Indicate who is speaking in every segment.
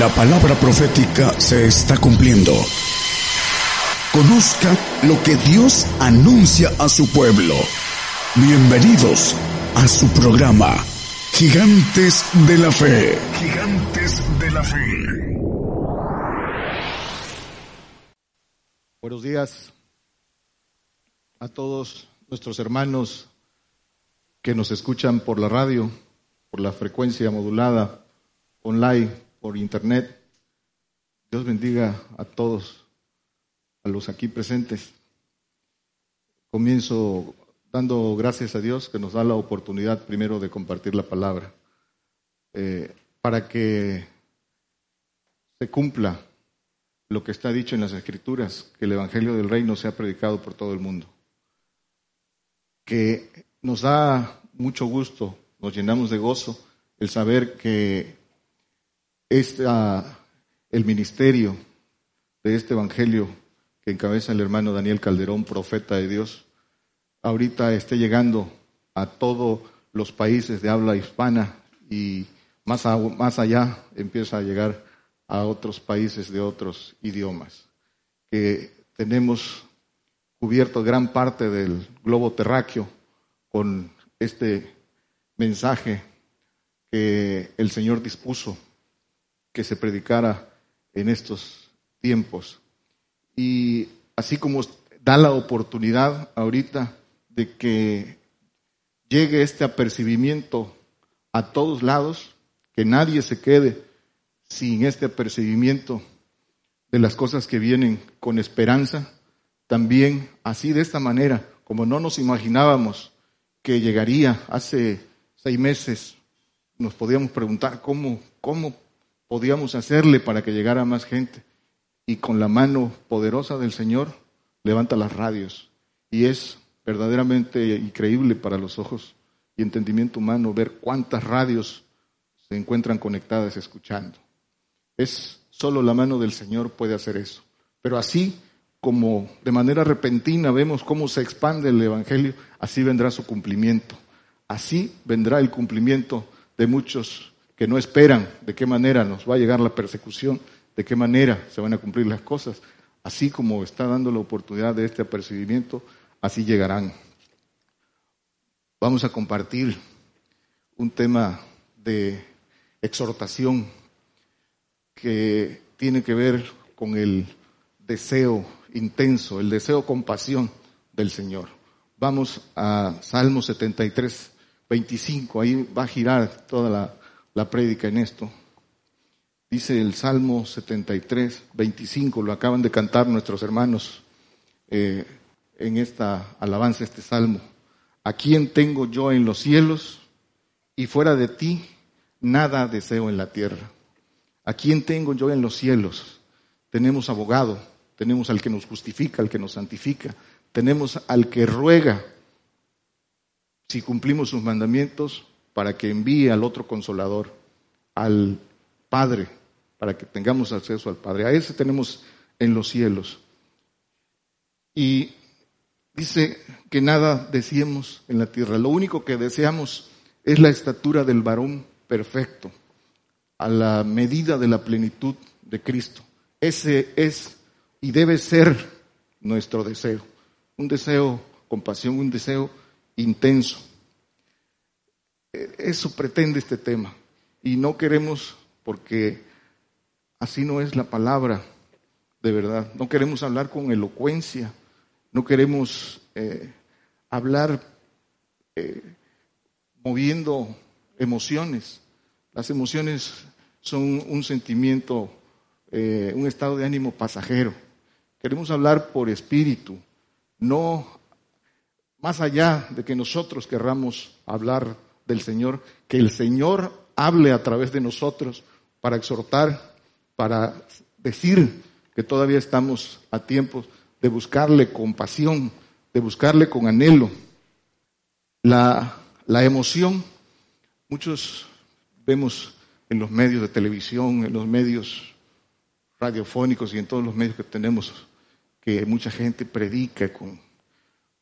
Speaker 1: La palabra profética se está cumpliendo. Conozca lo que Dios anuncia a su pueblo. Bienvenidos a su programa, Gigantes de la Fe. Gigantes de la Fe.
Speaker 2: Buenos días a todos nuestros hermanos que nos escuchan por la radio, por la frecuencia modulada, online, por internet. Dios bendiga a todos, a los aquí presentes. Comienzo dando gracias a Dios que nos da la oportunidad primero de compartir la palabra, eh, para que se cumpla lo que está dicho en las Escrituras, que el Evangelio del Reino sea predicado por todo el mundo. Que nos da mucho gusto, nos llenamos de gozo el saber que esta, el ministerio de este Evangelio que encabeza el hermano Daniel Calderón, profeta de Dios, ahorita esté llegando a todos los países de habla hispana y más, más allá empieza a llegar a otros países de otros idiomas, que tenemos cubierto gran parte del globo terráqueo con este mensaje que el Señor dispuso que se predicara en estos tiempos. Y así como da la oportunidad ahorita de que llegue este apercibimiento a todos lados, que nadie se quede sin este apercibimiento de las cosas que vienen con esperanza, también así de esta manera, como no nos imaginábamos que llegaría hace seis meses, nos podíamos preguntar cómo, cómo podíamos hacerle para que llegara más gente. Y con la mano poderosa del Señor levanta las radios. Y es verdaderamente increíble para los ojos y entendimiento humano ver cuántas radios se encuentran conectadas escuchando. Es solo la mano del Señor puede hacer eso. Pero así como de manera repentina vemos cómo se expande el Evangelio, así vendrá su cumplimiento. Así vendrá el cumplimiento de muchos que no esperan de qué manera nos va a llegar la persecución, de qué manera se van a cumplir las cosas. Así como está dando la oportunidad de este apercibimiento, así llegarán. Vamos a compartir un tema de exhortación que tiene que ver con el deseo intenso, el deseo con pasión del Señor. Vamos a Salmo 73, 25, ahí va a girar toda la, la prédica en esto. Dice el Salmo 73, 25, lo acaban de cantar nuestros hermanos eh, en esta alabanza, este salmo. ¿A quién tengo yo en los cielos? Y fuera de ti, nada deseo en la tierra. ¿A quién tengo yo en los cielos? Tenemos abogado, tenemos al que nos justifica, al que nos santifica, tenemos al que ruega si cumplimos sus mandamientos para que envíe al otro consolador, al Padre, para que tengamos acceso al Padre. A ese tenemos en los cielos. Y dice que nada deseemos en la tierra. Lo único que deseamos es la estatura del varón perfecto, a la medida de la plenitud de Cristo. Ese es y debe ser nuestro deseo. Un deseo con pasión, un deseo intenso. Eso pretende este tema. Y no queremos, porque así no es la palabra de verdad. No queremos hablar con elocuencia. No queremos eh, hablar eh, moviendo emociones. Las emociones son un sentimiento, eh, un estado de ánimo pasajero. Queremos hablar por espíritu, no más allá de que nosotros querramos hablar del Señor, que el Señor hable a través de nosotros para exhortar, para decir que todavía estamos a tiempo de buscarle con pasión, de buscarle con anhelo. La, la emoción, muchos vemos en los medios de televisión, en los medios radiofónicos y en todos los medios que tenemos, que mucha gente predica con,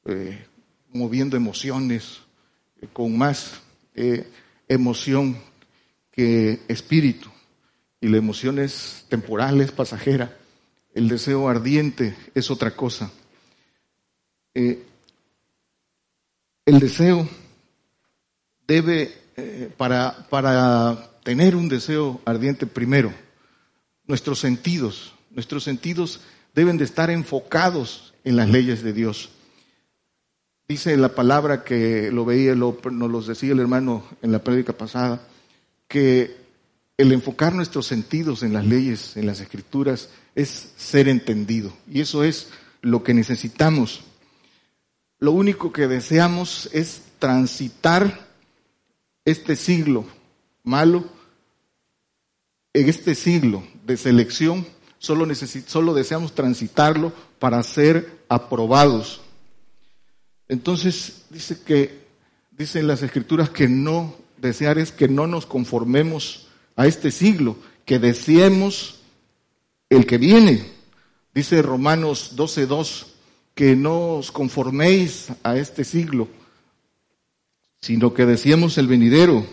Speaker 2: eh, moviendo emociones, eh, con más eh, emoción que espíritu, y la emoción es temporal, es pasajera. El deseo ardiente es otra cosa. Eh, el deseo debe, eh, para, para tener un deseo ardiente primero, nuestros sentidos, nuestros sentidos deben de estar enfocados en las leyes de Dios. Dice la palabra que lo veía, lo, nos lo decía el hermano en la prédica pasada, que el enfocar nuestros sentidos en las leyes, en las escrituras, es ser entendido. Y eso es lo que necesitamos. Lo único que deseamos es transitar este siglo malo, en este siglo de selección, solo deseamos transitarlo para ser aprobados. Entonces dice que, dicen las escrituras que no, desear es que no nos conformemos a este siglo, que deseemos el que viene. Dice Romanos 12.2, que no os conforméis a este siglo, sino que deseemos el venidero.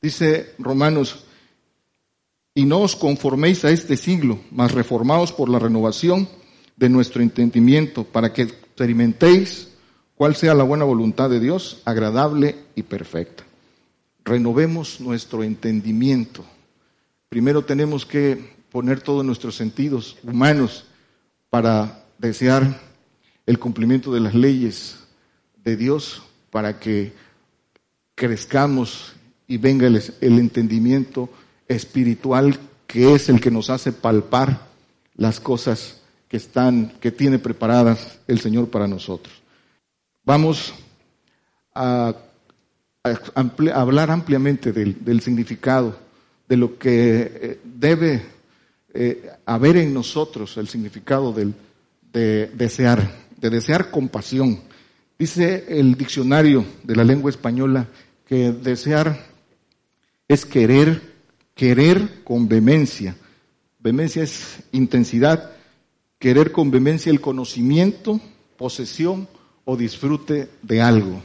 Speaker 2: Dice Romanos, y no os conforméis a este siglo, mas reformaos por la renovación de nuestro entendimiento, para que experimentéis cuál sea la buena voluntad de Dios, agradable y perfecta renovemos nuestro entendimiento. Primero tenemos que poner todos nuestros sentidos humanos para desear el cumplimiento de las leyes de Dios, para que crezcamos y venga el, entendimiento espiritual que es el que nos hace palpar las cosas que están, que tiene preparadas el Señor para nosotros. Vamos a hablar ampliamente del, significado, de lo que eh, debe eh, haber en nosotros, el significado del, de desear, de desear compasión. Dice el diccionario de la lengua española que desear es querer, querer con vehemencia. Vehemencia es intensidad, querer con vehemencia el conocimiento, posesión o disfrute de algo.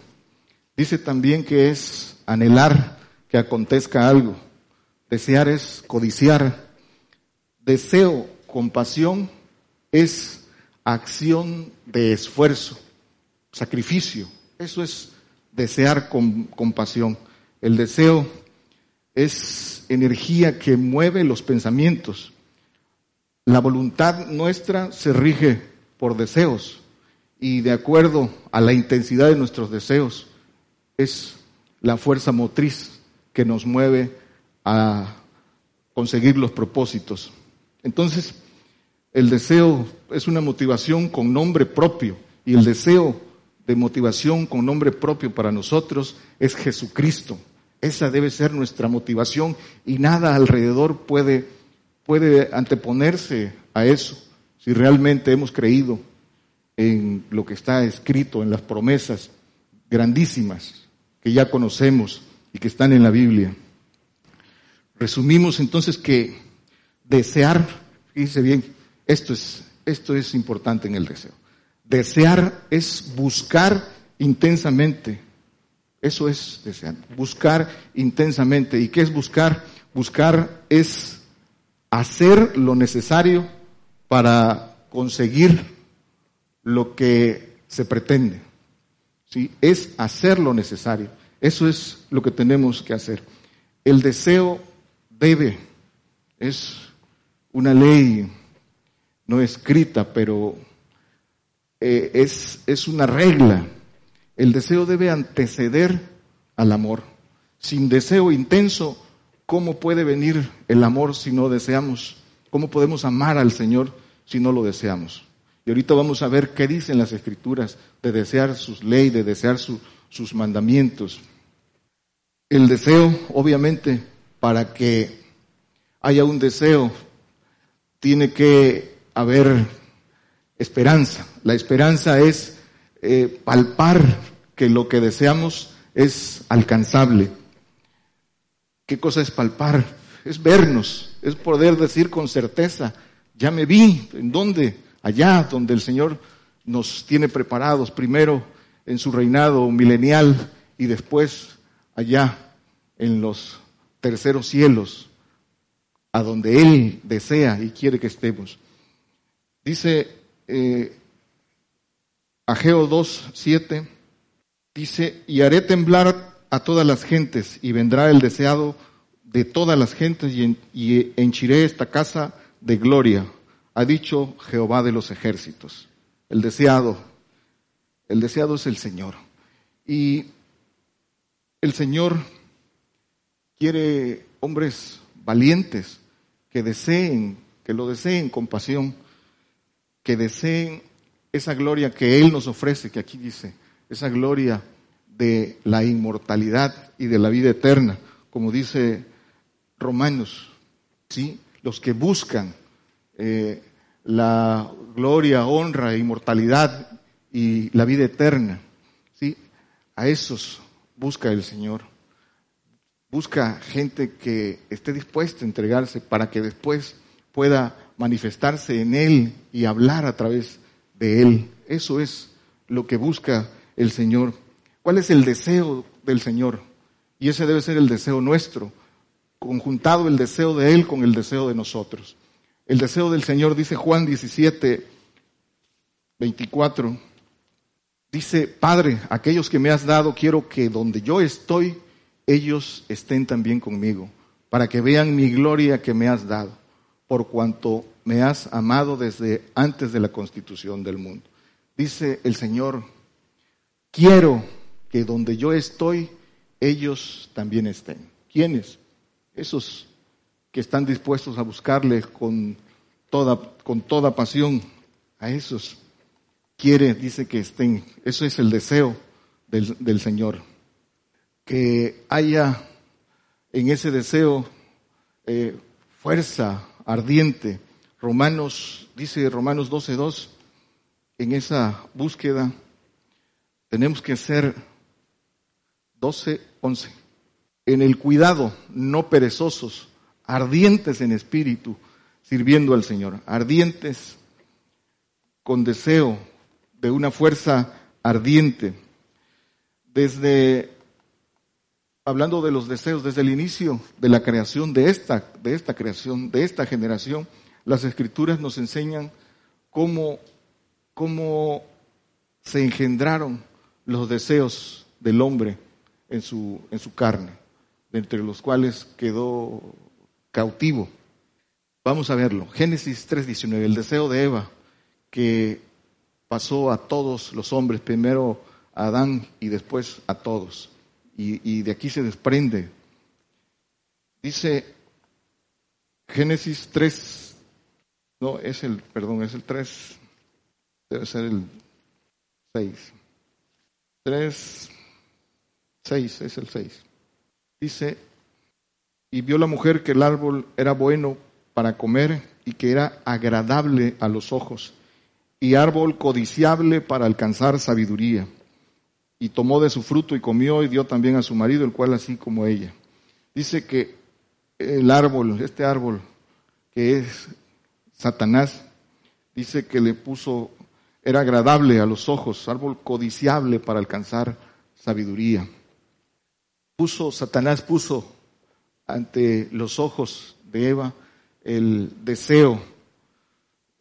Speaker 2: Dice también que es anhelar que acontezca algo. Desear es codiciar. Deseo, compasión, es acción de esfuerzo, sacrificio. Eso es desear con compasión. El deseo es energía que mueve los pensamientos. La voluntad nuestra se rige por deseos y de acuerdo a la intensidad de nuestros deseos es la fuerza motriz que nos mueve a conseguir los propósitos. Entonces, el deseo es una motivación con nombre propio y el deseo de motivación con nombre propio para nosotros es Jesucristo. Esa debe ser nuestra motivación y nada alrededor puede, puede anteponerse a eso si realmente hemos creído en lo que está escrito, en las promesas grandísimas que ya conocemos y que están en la Biblia. Resumimos entonces que desear, fíjese bien, esto es, esto es importante en el deseo. Desear es buscar intensamente. Eso es desear. Buscar intensamente. ¿Y qué es buscar? Buscar es hacer lo necesario para conseguir lo que se pretende. ¿sí? es hacer lo necesario. Eso es lo que tenemos que hacer. El deseo debe, es una ley no escrita, pero eh, es, es una regla. El deseo debe anteceder al amor. Sin deseo intenso, ¿cómo puede venir el amor si no deseamos? ¿Cómo podemos amar al Señor si no lo deseamos? Y ahorita vamos a ver qué dicen las escrituras de desear sus leyes, de desear sus mandamientos. El deseo, obviamente, para que haya un deseo, tiene que haber esperanza. La esperanza es eh, palpar que lo que deseamos es alcanzable. ¿Qué cosa es palpar? Es vernos, es poder decir con certeza, ya me vi, ¿en dónde? Allá donde el Señor nos tiene preparados, primero en su reinado milenial y después allá en los terceros cielos, a donde Él desea y quiere que estemos. Dice eh, Ageo 2, 7, dice, y haré temblar a todas las gentes y vendrá el deseado de todas las gentes y, y henchiré esta casa de gloria, ha dicho Jehová de los ejércitos. El deseado, el deseado es el Señor. Y el Señor quiere hombres valientes que deseen, que lo deseen con pasión, que deseen esa gloria que Él nos ofrece, que aquí dice, esa gloria de la inmortalidad y de la vida eterna, como dice Romanos, ¿sí? Los que buscan eh, la gloria, honra, inmortalidad y la vida eterna, ¿sí? A esos busca el Señor. Busca gente que esté dispuesta a entregarse para que después pueda manifestarse en Él y hablar a través de Él. Eso es lo que busca el Señor. ¿Cuál es el deseo del Señor? Y ese debe ser el deseo nuestro, conjuntado el deseo de Él con el deseo de nosotros. El deseo del Señor, dice Juan 17, 24, dice, Padre, aquellos que me has dado, quiero que donde yo estoy, ellos estén también conmigo, para que vean mi gloria que me has dado, por cuanto me has amado desde antes de la constitución del mundo. Dice el Señor, quiero que donde yo estoy, ellos también estén. ¿Quiénes? Esos que están dispuestos a buscarle con toda, con toda pasión. A esos quiere, dice que estén. Eso es el deseo del, del Señor que haya en ese deseo eh, fuerza ardiente. Romanos, dice Romanos 12.2, en esa búsqueda tenemos que ser 12.11, en el cuidado, no perezosos, ardientes en espíritu, sirviendo al Señor, ardientes con deseo de una fuerza ardiente. Desde hablando de los deseos desde el inicio de la creación de esta, de esta creación, de esta generación, las escrituras nos enseñan cómo, cómo se engendraron los deseos del hombre en su, en su carne, entre los cuales quedó cautivo. Vamos a verlo. Génesis 3:19, el deseo de Eva que pasó a todos los hombres, primero a Adán y después a todos y, de aquí se desprende. Dice Génesis 3, no, es el, perdón, es el 3, debe ser el 6. 3, 6, es el 6. Dice, y vio la mujer que el árbol era bueno para comer y que era agradable a los ojos, y árbol codiciable para alcanzar sabiduría y tomó de su fruto y comió y dio también a su marido, el cual así como ella. Dice que el árbol, este árbol que es Satanás, dice que le puso, era agradable a los ojos, árbol codiciable para alcanzar sabiduría. Puso, Satanás puso ante los ojos de Eva el deseo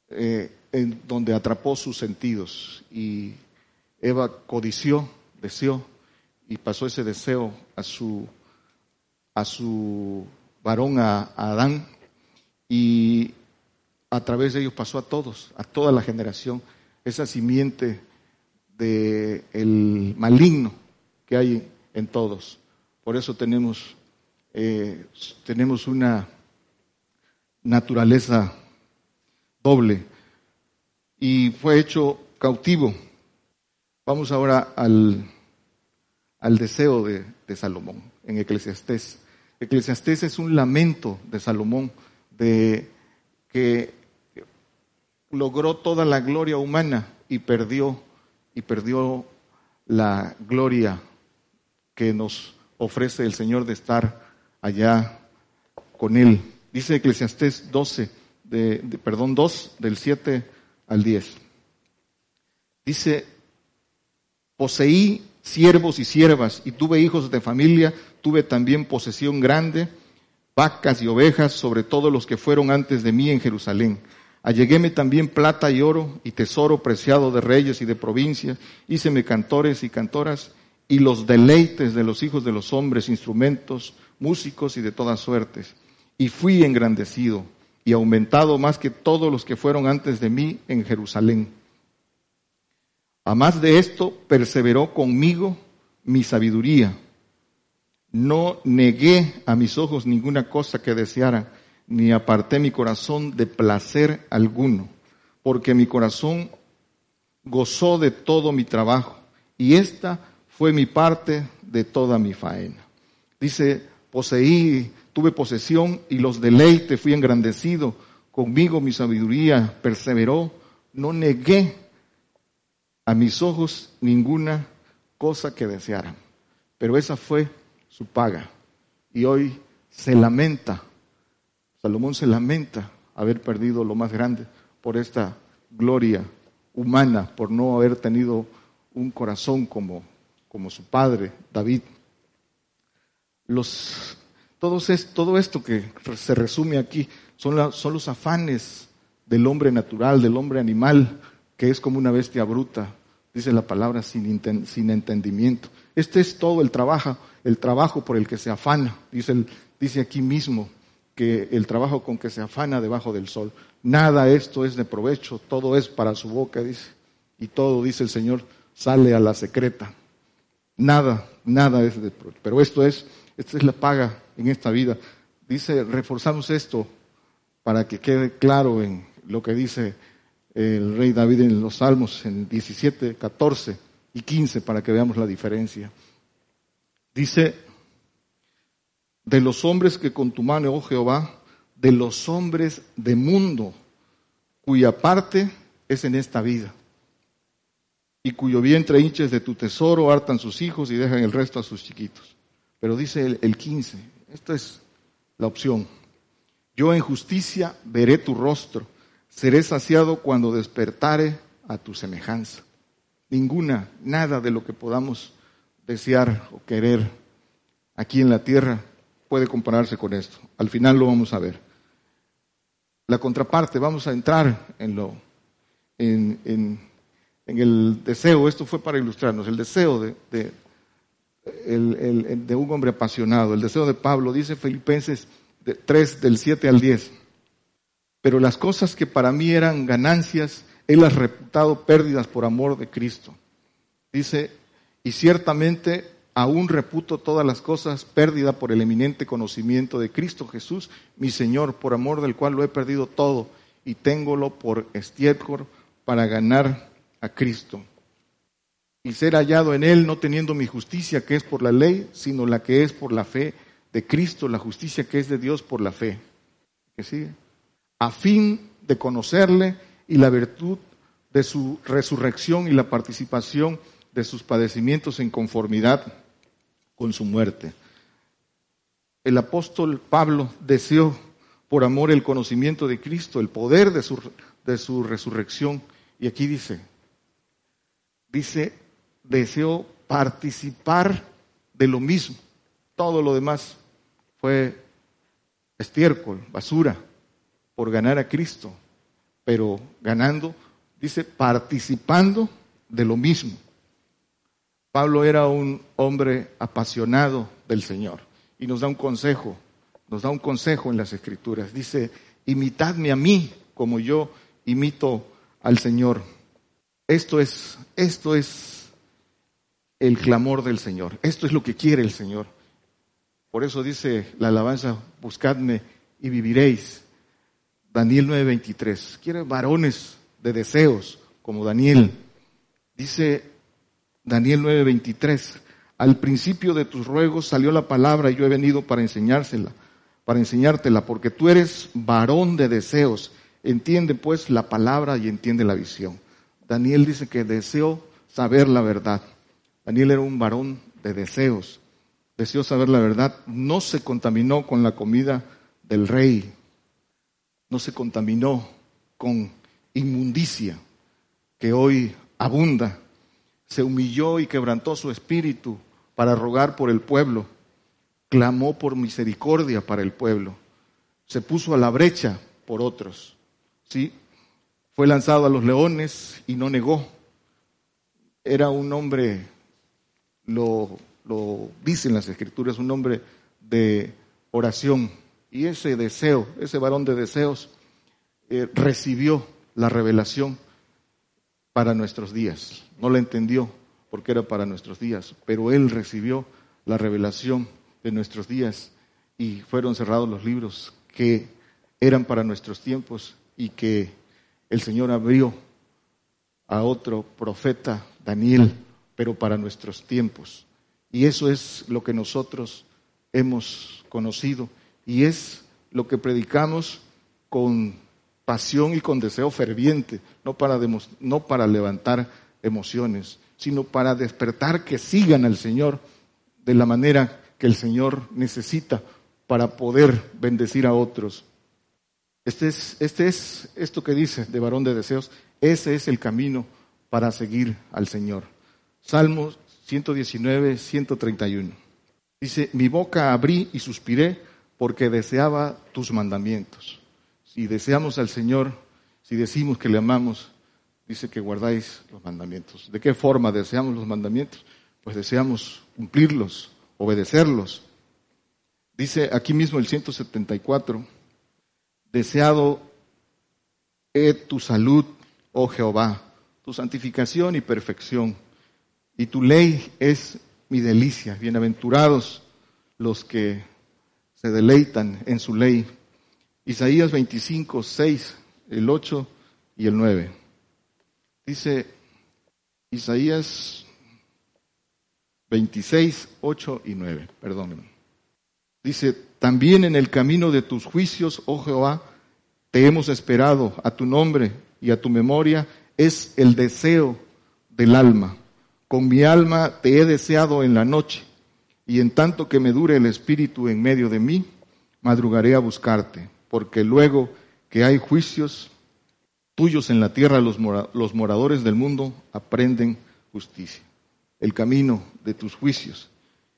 Speaker 2: eh, en donde atrapó sus sentidos y Eva codició deseó y pasó ese deseo a su, a su varón, a, Adán, y a través de ellos pasó a todos, a toda la generación, esa simiente del el maligno que hay en todos. Por eso tenemos, eh, tenemos una naturaleza doble y fue hecho cautivo Vamos ahora al, al deseo de, de, Salomón en Eclesiastés. Eclesiastés es un lamento de Salomón de que logró toda la gloria humana y perdió y perdió la gloria que nos ofrece el Señor de estar allá con él. Dice Eclesiastés 12, de, perdón, 2 del 7 al 10. Dice Poseí siervos y siervas y tuve hijos de familia, tuve también posesión grande vacas y ovejas sobre todos los que fueron antes de mí en Jerusalén. Alleguéme también plata y oro y tesoro preciado de reyes y de provincias. Híceme cantores y cantoras y los deleites de los hijos de los hombres, instrumentos, músicos y de todas suertes. Y fui engrandecido y aumentado más que todos los que fueron antes de mí en Jerusalén. A más de esto, perseveró conmigo mi sabiduría no negué a mis ojos ninguna cosa que deseara, ni aparté mi corazón de placer alguno, porque mi corazón gozó de todo mi trabajo, y esta fue mi parte de toda mi faena. Dice, poseí, tuve posesión y los deleite, fui engrandecido, conmigo mi sabiduría perseveró, no negué a mis ojos ninguna cosa que desearan. Pero esa fue su paga. Y hoy se lamenta, Salomón se lamenta haber perdido lo más grande por esta gloria humana, por no haber tenido un corazón como, como su padre, David. Los, todos es, todo esto que se resume aquí son, son los afanes del hombre natural, del hombre animal, que es como una bestia bruta, dice la palabra, sin, sin entendimiento. Este es todo el trabajo, el trabajo por el que se afana. Dice, dice aquí mismo que el trabajo con que se afana debajo del sol. Nada esto es de provecho, todo es para su boca, dice. Y todo, dice el Señor, sale a la secreta. Nada, nada es de provecho. Pero esto es, esta es la paga en esta vida. Dice, reforzamos esto para que quede claro en lo que dice el rey David en los Salmos, en 17, 14 y 15, para que veamos la diferencia. Dice, de los hombres que con tu mano, oh Jehová, de los hombres de mundo, cuya parte es en esta vida, y cuyo vientre hinches de tu tesoro, hartan sus hijos y dejan el resto a sus chiquitos. Pero dice el, el 15, esta es la opción. Yo en justicia veré tu rostro, seré saciado cuando despertare a tu semejanza. Ninguna, nada de lo que podamos desear o querer aquí en la tierra puede compararse con esto. Al final lo vamos a ver. La contraparte, vamos a entrar en lo, en, en, el deseo, esto fue para ilustrarnos, el deseo de, de, el, de un hombre apasionado, el deseo de Pablo, dice Filipenses 3 del 7 al 10. Pero las cosas que para mí eran ganancias, él las reputado pérdidas por amor de Cristo. Dice, y ciertamente aún reputo todas las cosas pérdida por el eminente conocimiento de Cristo Jesús, mi Señor, por amor del cual lo he perdido todo y téngolo por estiércol para ganar a Cristo. Y ser hallado en Él, no teniendo mi justicia que es por la ley, sino la que es por la fe de Cristo, la justicia que es de Dios por la fe. ¿Qué sigue? A fin de conocerle y la virtud de su resurrección y la participación de sus padecimientos en conformidad con su muerte. El apóstol Pablo deseó por amor el conocimiento de Cristo, el poder de su, de su resurrección. Y aquí dice, dice, deseó participar de lo mismo. Todo lo demás fue estiércol, basura, por ganar a Cristo, pero ganando, dice, participando de lo mismo. Pablo era un hombre apasionado del Señor y nos da un consejo, nos da un consejo en las Escrituras. Dice, imitadme a mí como yo imito al Señor. Esto es, esto es el clamor del Señor. Esto es lo que quiere el Señor. Por eso dice la alabanza, buscadme y viviréis. Daniel 9:23. Quiere varones de deseos como Daniel. Dice Daniel 9:23. Al principio de tus ruegos salió la palabra y yo he venido para enseñársela, para enseñártela, porque tú eres varón de deseos. Entiende pues la palabra y entiende la visión. Daniel dice que deseó saber la verdad. Daniel era un varón de deseos. Deseó saber la verdad. No se contaminó con la comida del rey. No se contaminó con inmundicia que hoy abunda se humilló y quebrantó su espíritu para rogar por el pueblo. clamó por misericordia para el pueblo, se puso a la brecha por otros. ¿sí? Fue lanzado a los leones y no negó. Era un hombre, lo, lo dicen las escrituras, un hombre de oración. Y ese deseo, ese varón de deseos, eh, recibió la revelación para nuestros días. No la entendió porque era para nuestros días, pero él recibió la revelación de nuestros días y fueron cerrados los libros que eran para nuestros tiempos y que el Señor abrió a otro profeta, Daniel, pero para nuestros tiempos. Y eso es lo que nosotros hemos conocido y es lo que predicamos con pasión y con deseo ferviente, no para, no para levantar emociones, sino para despertar que sigan al Señor de la manera que el Señor necesita para poder bendecir a otros. Este es, este es esto que dice de varón de deseos, ese es el camino para seguir al Señor. Salmos 119, 131. Dice, mi boca abrí y suspiré porque deseaba tus mandamientos. Si deseamos al Señor, si decimos que le amamos, dice que guardáis los mandamientos. ¿De qué forma deseamos los mandamientos? Pues deseamos cumplirlos, obedecerlos. Dice aquí mismo el 174, deseado es tu salud, oh Jehová, tu santificación y perfección, y tu ley es mi delicia. Bienaventurados los que se deleitan en su ley. Isaías 25, 6, el 8 y el 9. Dice Isaías 26, 8 y 9, perdón. Dice, también en el camino de tus juicios, oh Jehová, te hemos esperado, a tu nombre y a tu memoria es el deseo del alma. Con mi alma te he deseado en la noche, y en tanto que me dure el espíritu en medio de mí, madrugaré a buscarte, porque luego que hay juicios tuyos en la tierra, los, los moradores del mundo aprenden justicia el camino de tus juicios,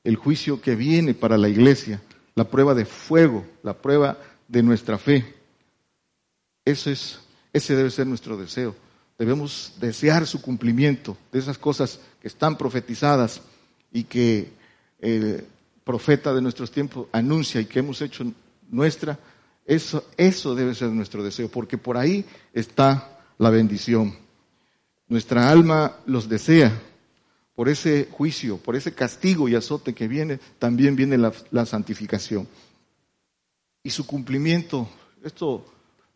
Speaker 2: el juicio que viene para la iglesia, la prueba de fuego, la prueba de nuestra fe. Eso es, ese debe ser nuestro deseo. Debemos desear su cumplimiento de esas cosas que están profetizadas y que el profeta de nuestros tiempos anuncia y que hemos hecho nuestra. Eso, eso debe ser nuestro deseo, porque por ahí está la bendición. Nuestra alma los desea, por ese juicio, por ese castigo y azote que viene, también viene la, santificación. Y su cumplimiento, esto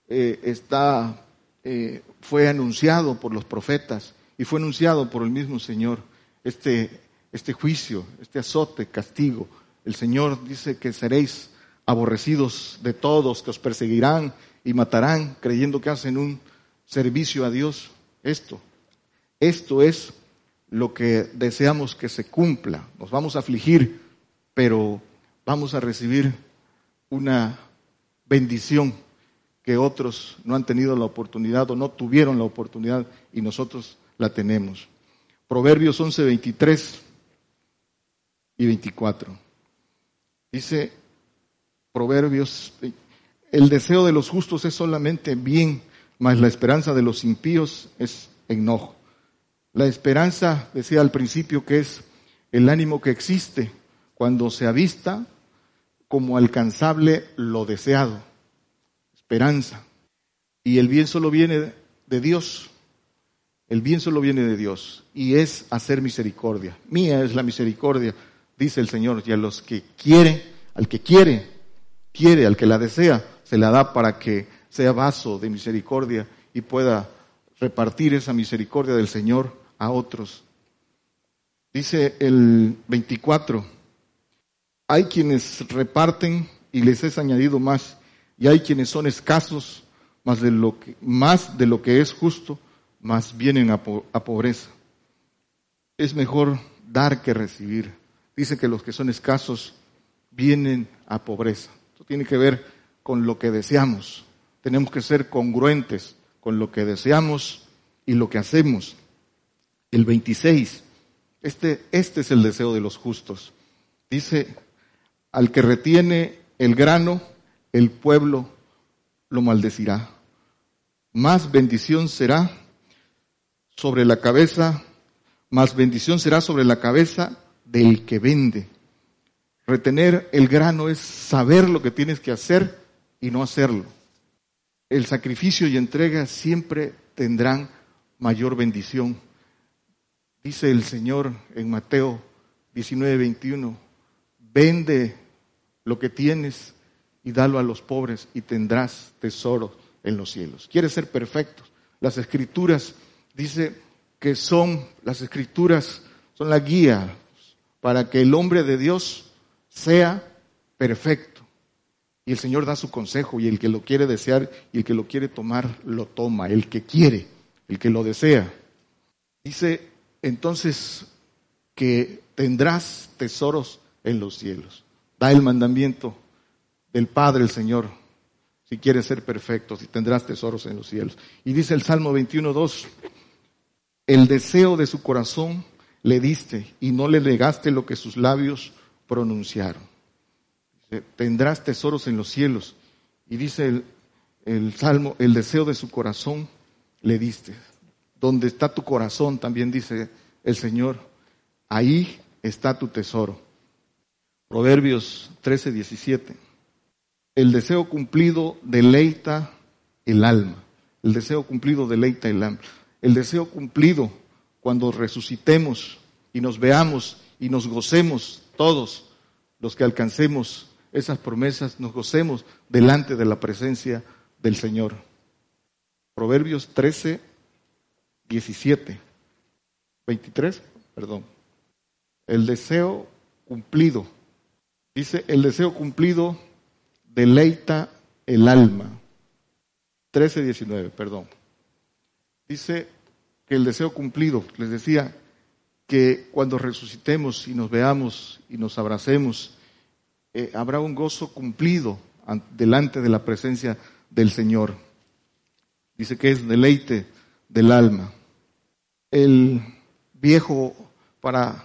Speaker 2: eh, está, eh, fue anunciado por los profetas y fue anunciado por el mismo Señor, este, este juicio, este azote, castigo. El Señor dice que seréis aborrecidos de todos, que os perseguirán y matarán creyendo que hacen un servicio a Dios. Esto, esto es lo que deseamos que se cumpla. Nos vamos a afligir, pero vamos a recibir una bendición que otros no han tenido la oportunidad o no tuvieron la oportunidad y nosotros la tenemos. Proverbios 11, 23 y 24. Dice Proverbios, el deseo de los justos es solamente bien, mas la esperanza de los impíos es enojo. La esperanza, decía al principio, que es el ánimo que existe cuando se avista como alcanzable lo deseado. Esperanza. Y el bien solo viene de Dios. El bien solo viene de Dios y es hacer misericordia. Mía es la misericordia, dice el Señor, y a los que quiere, al que quiere, quiere, al que la desea, se la da para que sea vaso de misericordia y pueda repartir esa misericordia del Señor a otros. Dice el 24, hay quienes reparten y les es añadido más, y hay quienes son escasos, más de lo que, más de lo que es justo, más vienen a, a pobreza. Es mejor dar que recibir. Dice que los que son escasos vienen a pobreza. Esto tiene que ver con lo que deseamos. Tenemos que ser congruentes con lo que deseamos y lo que hacemos. El 26, este, este es el deseo de los justos. Dice, al que retiene el grano, el pueblo lo maldecirá. Más bendición será sobre la cabeza, más bendición será sobre la cabeza del que vende. Retener el grano es saber lo que tienes que hacer y no hacerlo. El sacrificio y entrega siempre tendrán mayor bendición. Dice el Señor en Mateo 19, 21, vende lo que tienes y dalo a los pobres y tendrás tesoro en los cielos. ¿Quieres ser perfecto? Las escrituras dice que son, las escrituras son la guía para que el hombre de Dios sea perfecto. Y el Señor da su consejo y el que lo quiere desear y el que lo quiere tomar, lo toma. El que quiere, el que lo desea. Dice entonces que tendrás tesoros en los cielos. Da el mandamiento del Padre el Señor, si quieres ser perfecto, si tendrás tesoros en los cielos. Y dice el Salmo 21.2, el deseo de su corazón le diste y no le negaste lo que sus labios pronunciaron. tendrás tesoros en los cielos. Y dice el, el Salmo, el deseo de su corazón le diste. Donde está tu corazón, también dice el Señor, ahí está tu tesoro. Proverbios 13, 17. El deseo cumplido deleita el alma. El deseo cumplido deleita el alma. El deseo cumplido cuando resucitemos y nos veamos y nos gocemos todos los que alcancemos esas promesas, nos gocemos delante de la presencia del Señor. Proverbios 13, 17, 23, perdón. El deseo cumplido. Dice, el deseo cumplido deleita el alma. 13, 19, perdón. Dice que el deseo cumplido, les decía, que cuando resucitemos y nos veamos y nos abracemos, eh, habrá un gozo cumplido delante de la presencia del Señor. Dice que es deleite del alma. El viejo para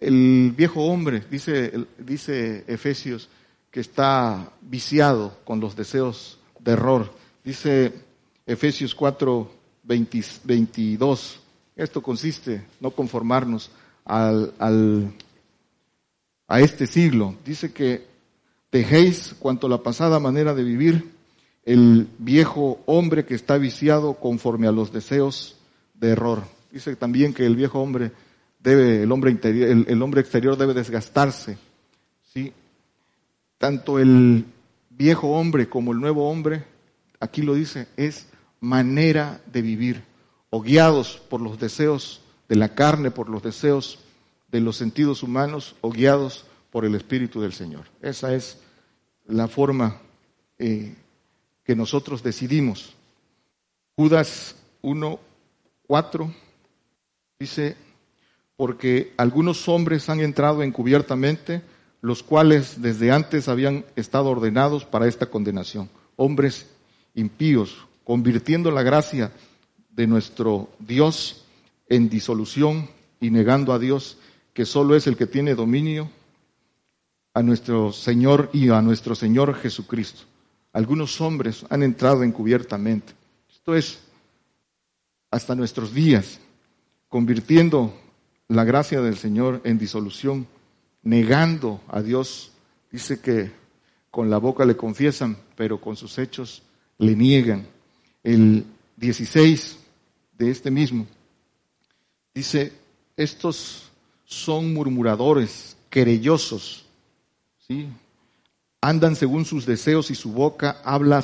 Speaker 2: el viejo hombre, dice, dice Efesios, que está viciado con los deseos de error. Dice Efesios 4, 22. Esto consiste no conformarnos al, al, a este siglo. Dice que dejéis cuanto la pasada manera de vivir, el viejo hombre que está viciado conforme a los deseos de error. Dice también que el viejo hombre debe, el hombre interior, el, hombre exterior debe desgastarse. ¿sí? Tanto el viejo hombre como el nuevo hombre, aquí lo dice, es manera de vivir, o guiados por los deseos de la carne, por los deseos de los sentidos humanos, o guiados por el Espíritu del Señor. Esa es la forma eh, que nosotros decidimos. Judas 1, 4 dice, porque algunos hombres han entrado encubiertamente, los cuales desde antes habían estado ordenados para esta condenación, hombres impíos, convirtiendo la gracia de nuestro Dios en disolución y negando a Dios, que solo es el que tiene dominio, a nuestro Señor y a nuestro Señor Jesucristo. Algunos hombres han entrado encubiertamente. Esto es hasta nuestros días, convirtiendo la gracia del Señor en disolución, negando a Dios. Dice que con la boca le confiesan, pero con sus hechos le niegan. El 16 de este mismo dice, estos son murmuradores, querellosos, ¿sí? andan según sus deseos y su boca habla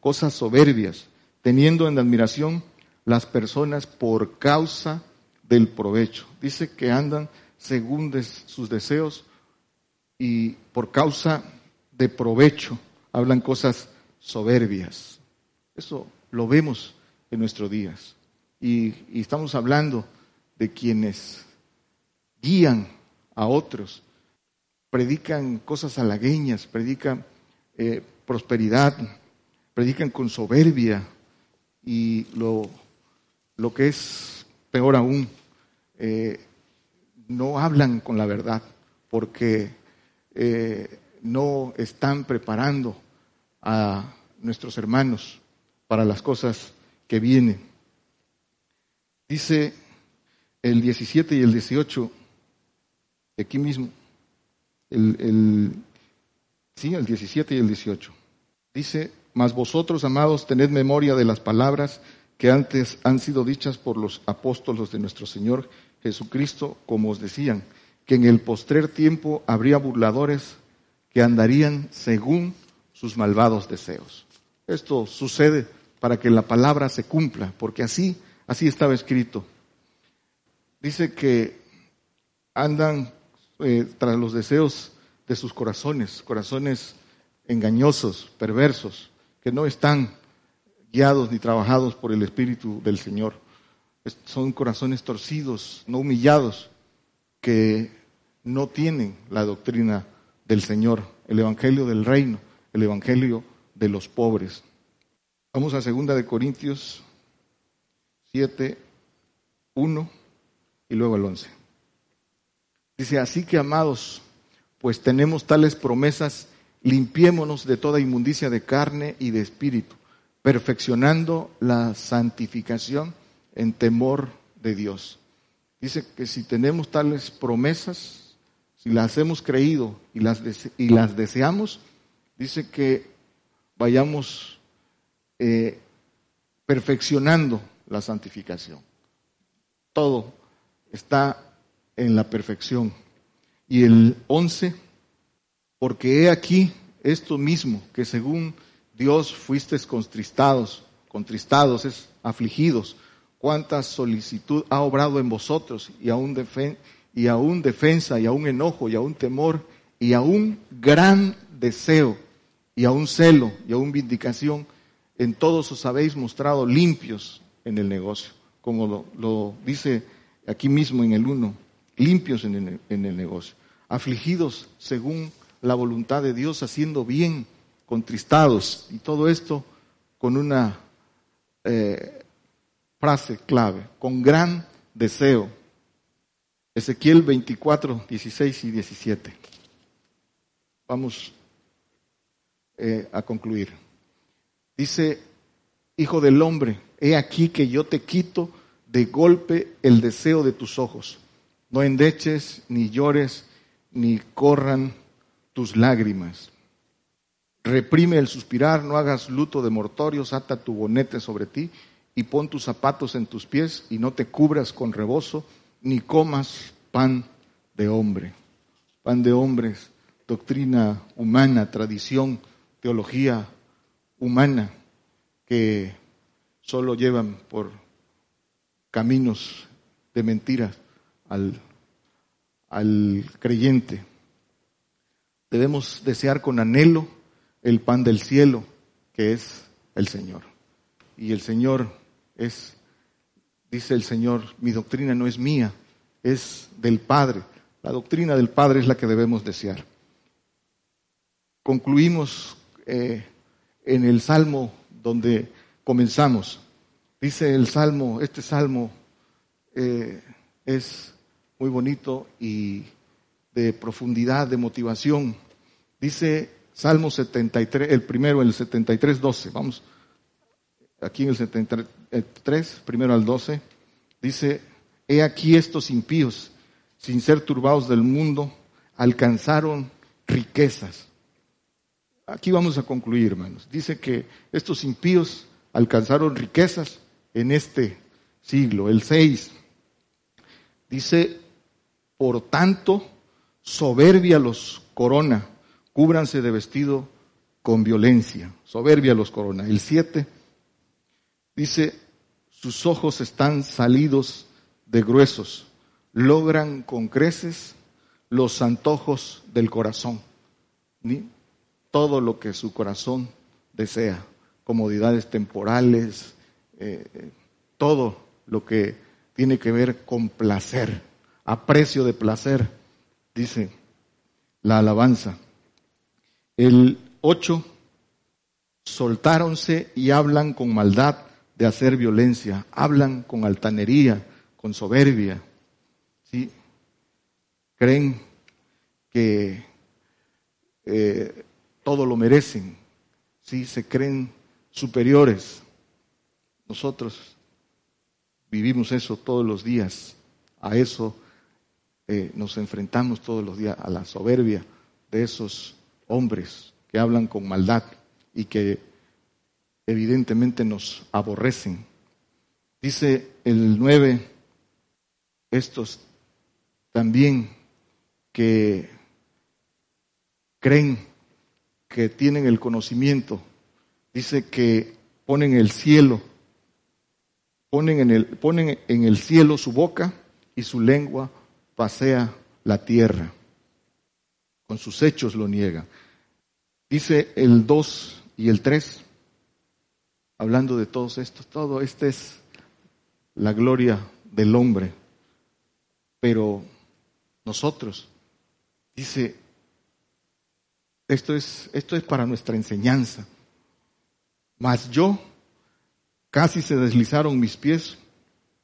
Speaker 2: cosas soberbias, teniendo en admiración las personas por causa del provecho. Dice que andan según sus deseos y por causa de provecho hablan cosas soberbias. Eso lo vemos en nuestros días. Y, estamos hablando de quienes guían a otros predican cosas halagueñas, predican eh, prosperidad, predican con soberbia y lo, lo que es peor aún, eh, no hablan con la verdad, porque eh, no están preparando a nuestros hermanos para las cosas que vienen. Dice el 17 y el 18, aquí mismo, el, sí, el 17 y el 18. Dice, mas vosotros, amados, tened memoria de las palabras que antes han sido dichas por los apóstolos de nuestro Señor Jesucristo, como os decían, que en el postrer tiempo habría burladores que andarían según sus malvados deseos. Esto sucede para que la palabra se cumpla, porque así, así estaba escrito. Dice que andan eh, tras los deseos de sus corazones, corazones engañosos, perversos, que no están guiados ni trabajados por el Espíritu del Señor. Son corazones torcidos, no humillados, que no tienen la doctrina del Señor, el Evangelio del Reino, el Evangelio de los pobres. Vamos a segunda de Corintios 7, 1 y luego el 11. Dice, así que amados, pues tenemos tales promesas, limpiémonos de toda inmundicia de carne y de espíritu, perfeccionando la santificación en temor de Dios. Dice que si tenemos tales promesas, si las hemos creído y las, y las deseamos, dice que vayamos eh, perfeccionando la santificación. Todo está en la perfección. Y el 11, porque he aquí esto mismo, que según Dios fuisteis contristados, contristados es afligidos, cuánta solicitud ha obrado en vosotros y aún, y aún defensa y aún enojo y aún temor y aún gran deseo y aún celo y aún vindicación, en todos os habéis mostrado limpios en el negocio, como lo, dice aquí mismo en el 1, limpios en el, en el negocio, afligidos según la voluntad de Dios, haciendo bien, contristados, y todo esto con una eh, frase clave, con gran deseo. Ezequiel 24, 16 y 17. Vamos eh, a concluir. Dice, Hijo del hombre, he aquí que yo te quito de golpe el deseo de tus ojos. No endeches, ni llores, ni corran tus lágrimas. Reprime el suspirar, no hagas luto de mortorios, ata tu bonete sobre ti y pon tus zapatos en tus pies y no te cubras con rebozo, ni comas pan de hombre. Pan de hombres, doctrina humana, tradición, teología humana que solo llevan por caminos de mentiras al, al creyente. Debemos desear con anhelo el pan del cielo, que es el Señor. Y el Señor es, dice el Señor, mi doctrina no es mía, es del Padre. La doctrina del Padre es la que debemos desear. Concluimos eh, en el Salmo donde comenzamos. Dice el Salmo, este Salmo eh, es muy bonito y de profundidad, de motivación. Dice Salmo 73, el primero, el 73, 12. Vamos, aquí en el 73, primero al 12. Dice, he aquí estos impíos, sin ser turbados del mundo, alcanzaron riquezas. Aquí vamos a concluir, hermanos. Dice que estos impíos alcanzaron riquezas en este siglo, el 6. Dice, por tanto, soberbia los corona, cúbranse de vestido con violencia. Soberbia los corona. El 7 dice, sus ojos están salidos de gruesos, logran con creces los antojos del corazón. Todo lo que su corazón desea comodidades temporales, eh, todo lo que tiene que ver con placer, aprecio de placer, dice la alabanza. El 8, soltáronse y hablan con maldad de hacer violencia, hablan con altanería, con soberbia, ¿sí? creen que eh, todo lo merecen, ¿sí? se creen superiores. Nosotros vivimos eso todos los días, a eso eh, nos enfrentamos todos los días, a la soberbia de esos hombres que hablan con maldad y que evidentemente nos aborrecen. Dice el 9, estos también que creen que tienen el conocimiento, dice que ponen el cielo, ponen en el, ponen en el cielo su boca y su lengua pasea la tierra. Con sus hechos lo niegan. Dice el 2 y el 3, hablando de todos estos, todo esta es la gloria del hombre. Pero nosotros, dice, esto es, esto es para nuestra enseñanza. Mas yo, casi se deslizaron mis pies,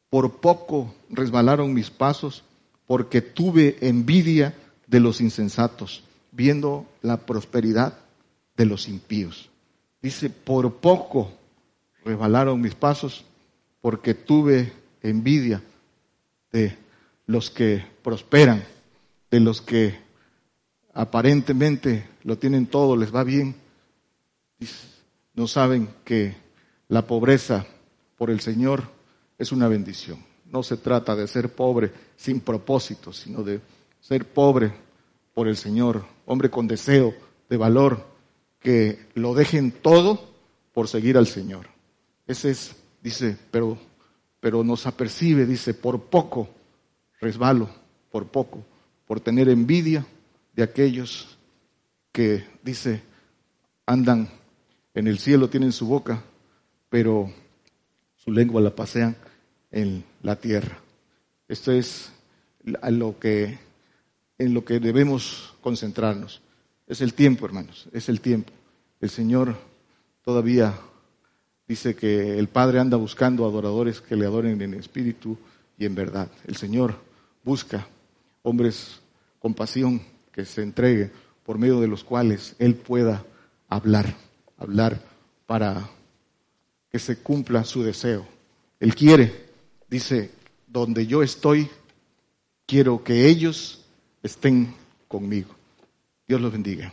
Speaker 2: por poco resbalaron mis pasos, porque tuve envidia de los insensatos, viendo la prosperidad de los impíos. Dice, por poco resbalaron mis pasos, porque tuve envidia de los que prosperan, de los que aparentemente lo tienen todo, les va bien, no saben que la pobreza por el Señor es una bendición. No se trata de ser pobre sin propósito, sino de ser pobre por el Señor, hombre con deseo de valor, que lo dejen todo por seguir al Señor. Ese es, dice, pero, pero nos apercibe, dice, por poco resbalo, por poco, por tener envidia de aquellos que, dice, andan en el cielo, tienen su boca, pero su lengua la pasean en la tierra. Esto es lo que, en lo que debemos concentrarnos. Es el tiempo, hermanos, es el tiempo. El Señor todavía dice que el Padre anda buscando adoradores que le adoren en espíritu y en verdad. El Señor busca hombres con pasión que se entreguen por medio de los cuales Él pueda hablar, hablar para que se cumpla su deseo. Él quiere, dice, donde yo estoy, quiero que ellos estén conmigo. Dios los bendiga.